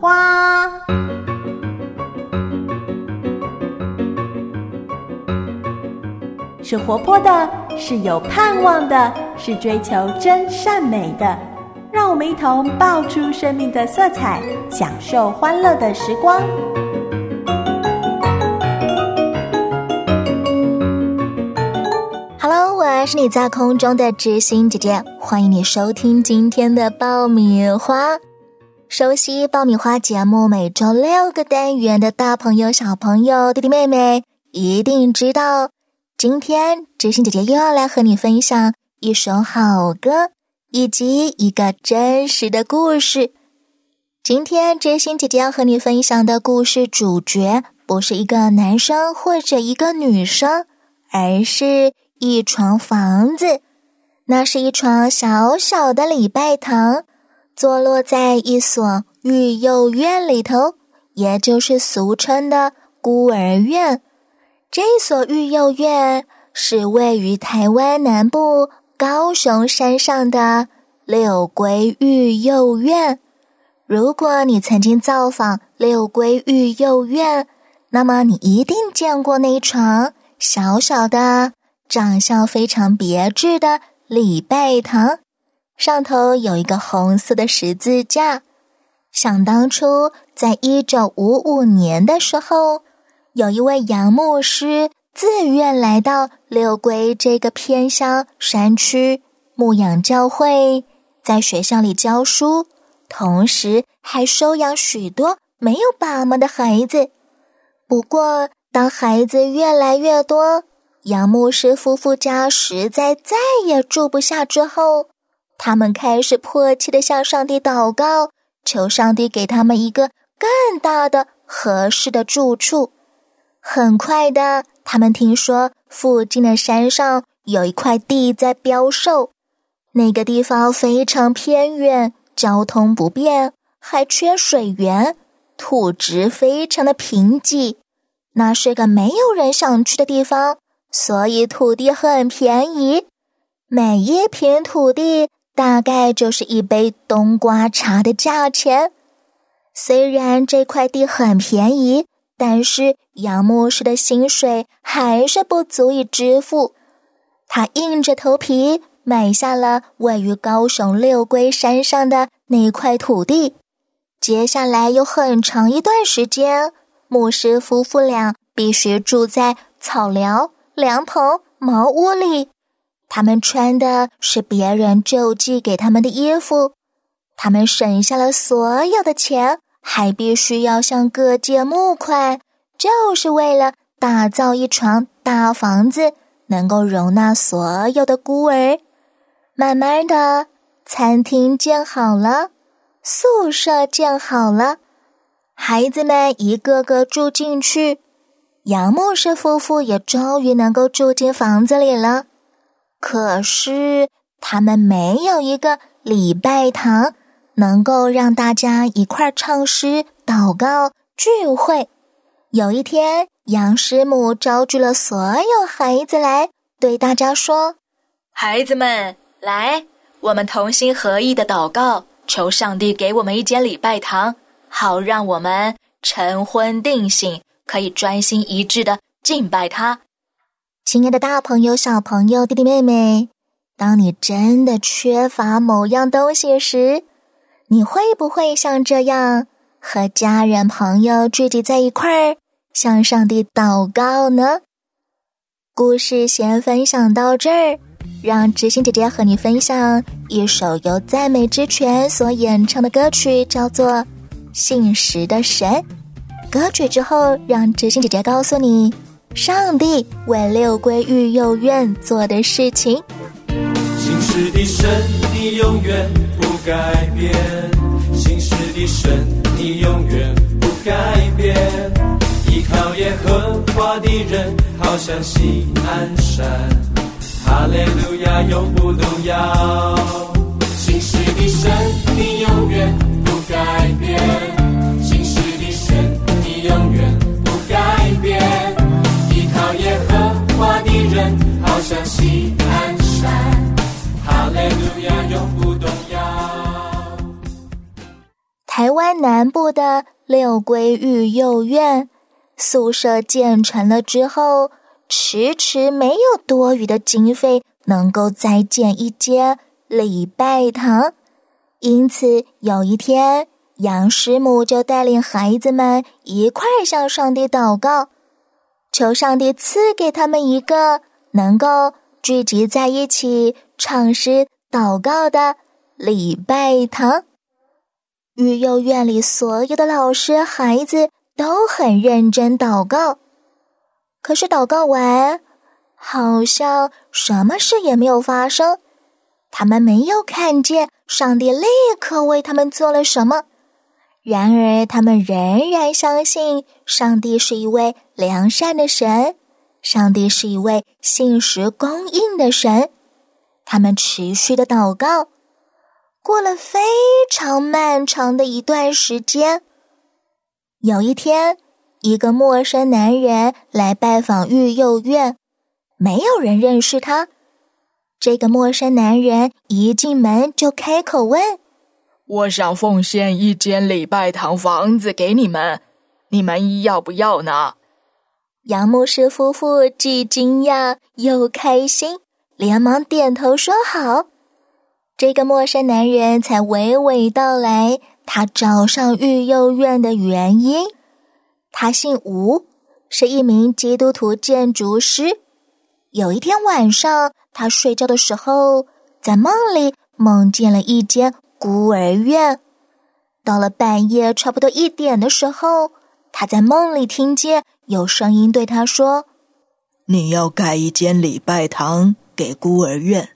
花》。是活泼的，是有盼望的，是追求真善美的。让我们一同爆出生命的色彩，享受欢乐的时光。Hello，我是你在空中的知心姐姐，欢迎你收听今天的爆米花。熟悉爆米花节目每周六个单元的大朋友、小朋友、弟弟妹妹一定知道。今天知心姐姐又要来和你分享一首好歌，以及一个真实的故事。今天知心姐姐要和你分享的故事主角不是一个男生或者一个女生，而是一床房子。那是一床小小的礼拜堂，坐落在一所育幼院里头，也就是俗称的孤儿院。这所育幼院是位于台湾南部高雄山上的六龟育幼院。如果你曾经造访六龟育幼院，那么你一定见过那一床小小的、长相非常别致的礼拜堂，上头有一个红色的十字架。想当初，在一九五五年的时候。有一位杨牧师自愿来到六龟这个偏乡山区牧养教会，在学校里教书，同时还收养许多没有爸妈的孩子。不过，当孩子越来越多，杨牧师夫妇家实在再也住不下之后，他们开始迫切的向上帝祷告，求上帝给他们一个更大的、合适的住处。很快的，他们听说附近的山上有一块地在标售，那个地方非常偏远，交通不便，还缺水源，土质非常的贫瘠，那是个没有人想去的地方，所以土地很便宜，每一平土地大概就是一杯冬瓜茶的价钱。虽然这块地很便宜。但是杨牧师的薪水还是不足以支付，他硬着头皮买下了位于高雄六龟山上的那块土地。接下来有很长一段时间，牧师夫妇俩必须住在草寮、凉棚、茅屋里，他们穿的是别人救济给他们的衣服，他们省下了所有的钱。还必须要向各界募款，就是为了打造一床大房子，能够容纳所有的孤儿。慢慢的，餐厅建好了，宿舍建好了，孩子们一个个住进去，杨牧师夫妇也终于能够住进房子里了。可是，他们没有一个礼拜堂。能够让大家一块儿唱诗、祷告、聚会。有一天，杨师母召集了所有孩子来，对大家说：“孩子们，来，我们同心合意的祷告，求上帝给我们一间礼拜堂，好让我们晨昏定省，可以专心一致的敬拜他。”亲爱的，大朋友、小朋友、弟弟妹妹，当你真的缺乏某样东西时，你会不会像这样和家人朋友聚集在一块儿，向上帝祷告呢？故事先分享到这儿，让知心姐姐和你分享一首由赞美之泉所演唱的歌曲，叫做《信实的神》。歌曲之后，让知心姐姐告诉你，上帝为六龟育幼院做的事情。信实的神，你永远不。改变，心事的神，你永远不改变。依靠耶和华的人，好像西安山。哈利路亚，永不动摇。心事的神，你永远不改变。心事的神，你永远南部的六龟育幼院宿舍建成了之后，迟迟没有多余的经费能够再建一间礼拜堂，因此有一天，杨师母就带领孩子们一块向上帝祷告，求上帝赐给他们一个能够聚集在一起唱诗祷告的礼拜堂。育幼院里所有的老师、孩子都很认真祷告，可是祷告完，好像什么事也没有发生。他们没有看见上帝立刻为他们做了什么。然而，他们仍然相信上帝是一位良善的神，上帝是一位信实供应的神。他们持续的祷告。过了非常漫长的一段时间，有一天，一个陌生男人来拜访育幼院，没有人认识他。这个陌生男人一进门就开口问：“我想奉献一间礼拜堂房子给你们，你们要不要呢？”杨牧师夫妇既惊讶又开心，连忙点头说：“好。”这个陌生男人才娓娓道来他找上育幼院的原因。他姓吴，是一名基督徒建筑师。有一天晚上，他睡觉的时候，在梦里梦见了一间孤儿院。到了半夜，差不多一点的时候，他在梦里听见有声音对他说：“你要盖一间礼拜堂给孤儿院。”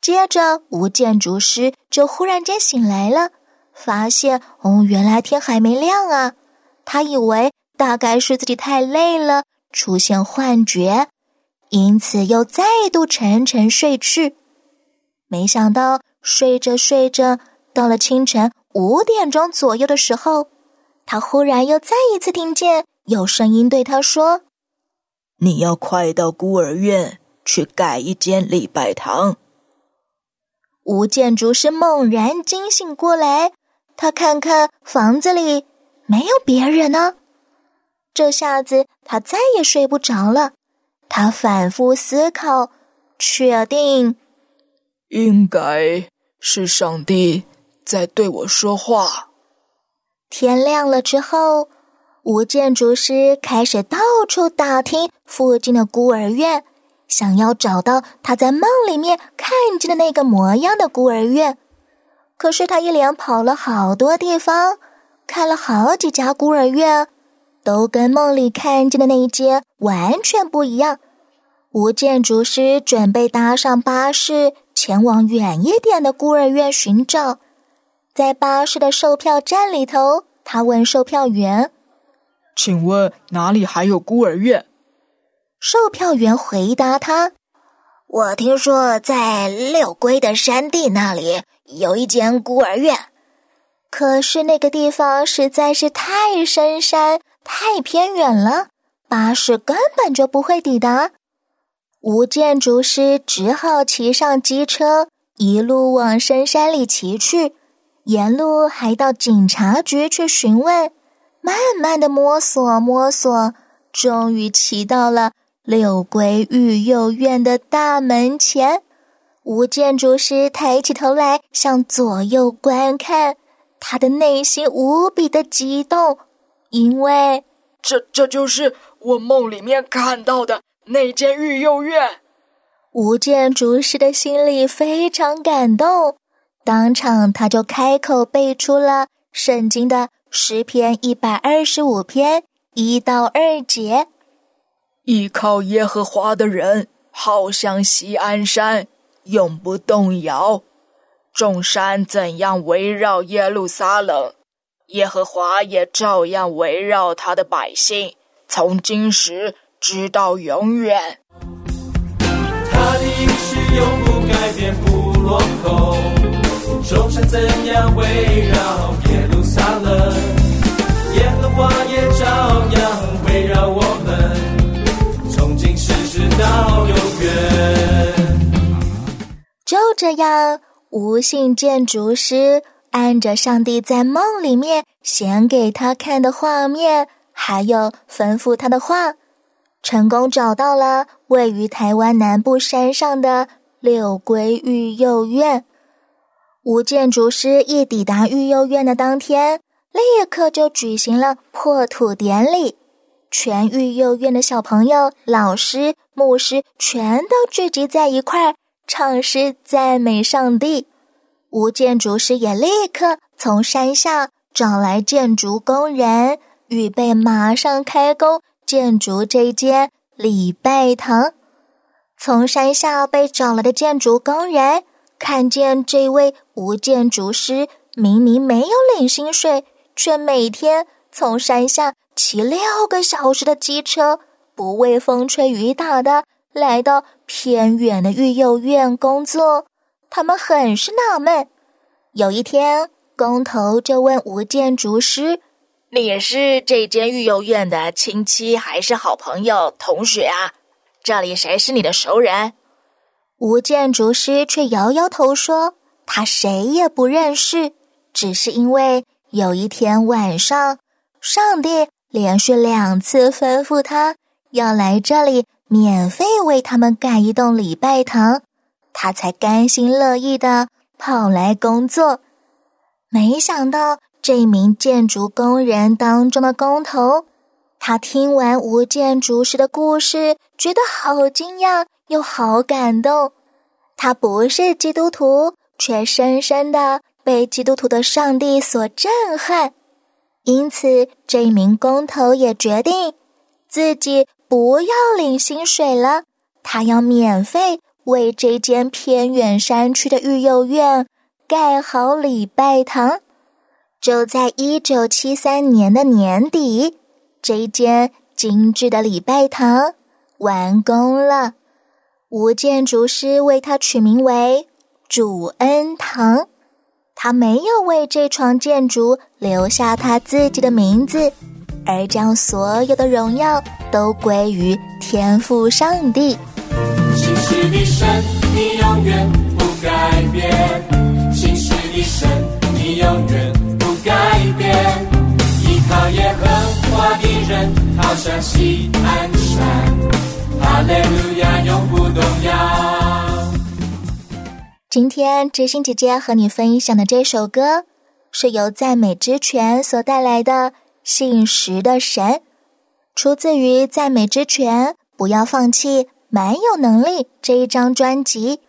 接着，吴建筑师就忽然间醒来了，发现哦，原来天还没亮啊！他以为大概是自己太累了，出现幻觉，因此又再度沉沉睡去。没想到睡着睡着，到了清晨五点钟左右的时候，他忽然又再一次听见有声音对他说：“你要快到孤儿院去盖一间礼拜堂。”吴建筑师猛然惊醒过来，他看看房子里没有别人呢。这下子他再也睡不着了。他反复思考，确定应该是上帝在对我说话。天亮了之后，吴建筑师开始到处打听附近的孤儿院。想要找到他在梦里面看见的那个模样的孤儿院，可是他一连跑了好多地方，看了好几家孤儿院，都跟梦里看见的那一间完全不一样。吴建筑师准备搭上巴士前往远一点的孤儿院寻找，在巴士的售票站里头，他问售票员：“请问哪里还有孤儿院？”售票员回答他：“我听说在六龟的山地那里有一间孤儿院，可是那个地方实在是太深山、太偏远了，巴士根本就不会抵达。”吴建筑师只好骑上机车，一路往深山里骑去，沿路还到警察局去询问，慢慢的摸索摸索，终于骑到了。六龟育幼院的大门前，吴建筑师抬起头来向左右观看，他的内心无比的激动，因为这这就是我梦里面看到的那间育幼院。吴建筑师的心里非常感动，当场他就开口背出了圣经的诗篇一百二十五篇一到二节。依靠耶和华的人，好像西安山，永不动摇。众山怎样围绕耶路撒冷，耶和华也照样围绕他的百姓，从今时直到永远。他的应许永不改变，不落空。众山怎样围绕这样，吴姓建筑师按着上帝在梦里面显给他看的画面，还有吩咐他的话，成功找到了位于台湾南部山上的六龟育幼院。吴建筑师一抵达育幼院的当天，立刻就举行了破土典礼。全育幼院的小朋友、老师、牧师全都聚集在一块儿，唱诗赞美上帝。吴建筑师也立刻从山下找来建筑工人，预备马上开工建筑这间礼拜堂。从山下被找来的建筑工人看见这位吴建筑师，明明没有领薪水，却每天从山下。骑六个小时的机车，不畏风吹雨打的来到偏远的育幼院工作，他们很是纳闷。有一天，工头就问吴建筑师：“你是这间育幼院的亲戚，还是好朋友、同学啊？这里谁是你的熟人？”吴建筑师却摇摇头说：“他谁也不认识，只是因为有一天晚上，上帝。”连续两次吩咐他要来这里免费为他们盖一栋礼拜堂，他才甘心乐意的跑来工作。没想到这名建筑工人当中的工头，他听完吴建筑师的故事，觉得好惊讶又好感动。他不是基督徒，却深深的被基督徒的上帝所震撼。因此，这名工头也决定自己不要领薪水了，他要免费为这间偏远山区的育幼院盖好礼拜堂。就在一九七三年的年底，这间精致的礼拜堂完工了。吴建筑师为它取名为“主恩堂”。他没有为这幢建筑留下他自己的名字，而将所有的荣耀都归于天赋上帝。信实的神，你永远不改变；信实的神，你永远不改变。依靠耶和华的人，好像西安山。哈利路亚，永不动摇。今天知心姐姐和你分享的这首歌，是由赞美之泉所带来的《信实的神》，出自于赞美之泉“不要放弃，蛮有能力”这一张专辑。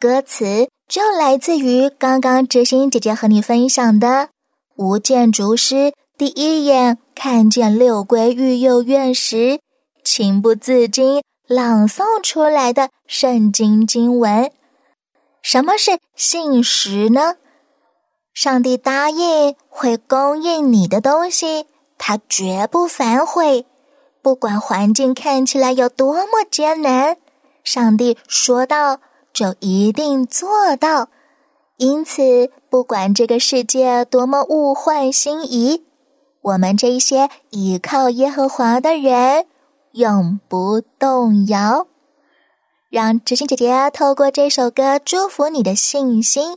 歌词就来自于刚刚知心姐姐和你分享的吴建筑师第一眼看见六龟育幼院时，情不自禁朗诵出来的圣经经文。什么是信实呢？上帝答应会供应你的东西，他绝不反悔。不管环境看起来有多么艰难，上帝说到就一定做到。因此，不管这个世界多么物换星移，我们这些倚靠耶和华的人永不动摇。让知心姐姐透过这首歌祝福你的信心，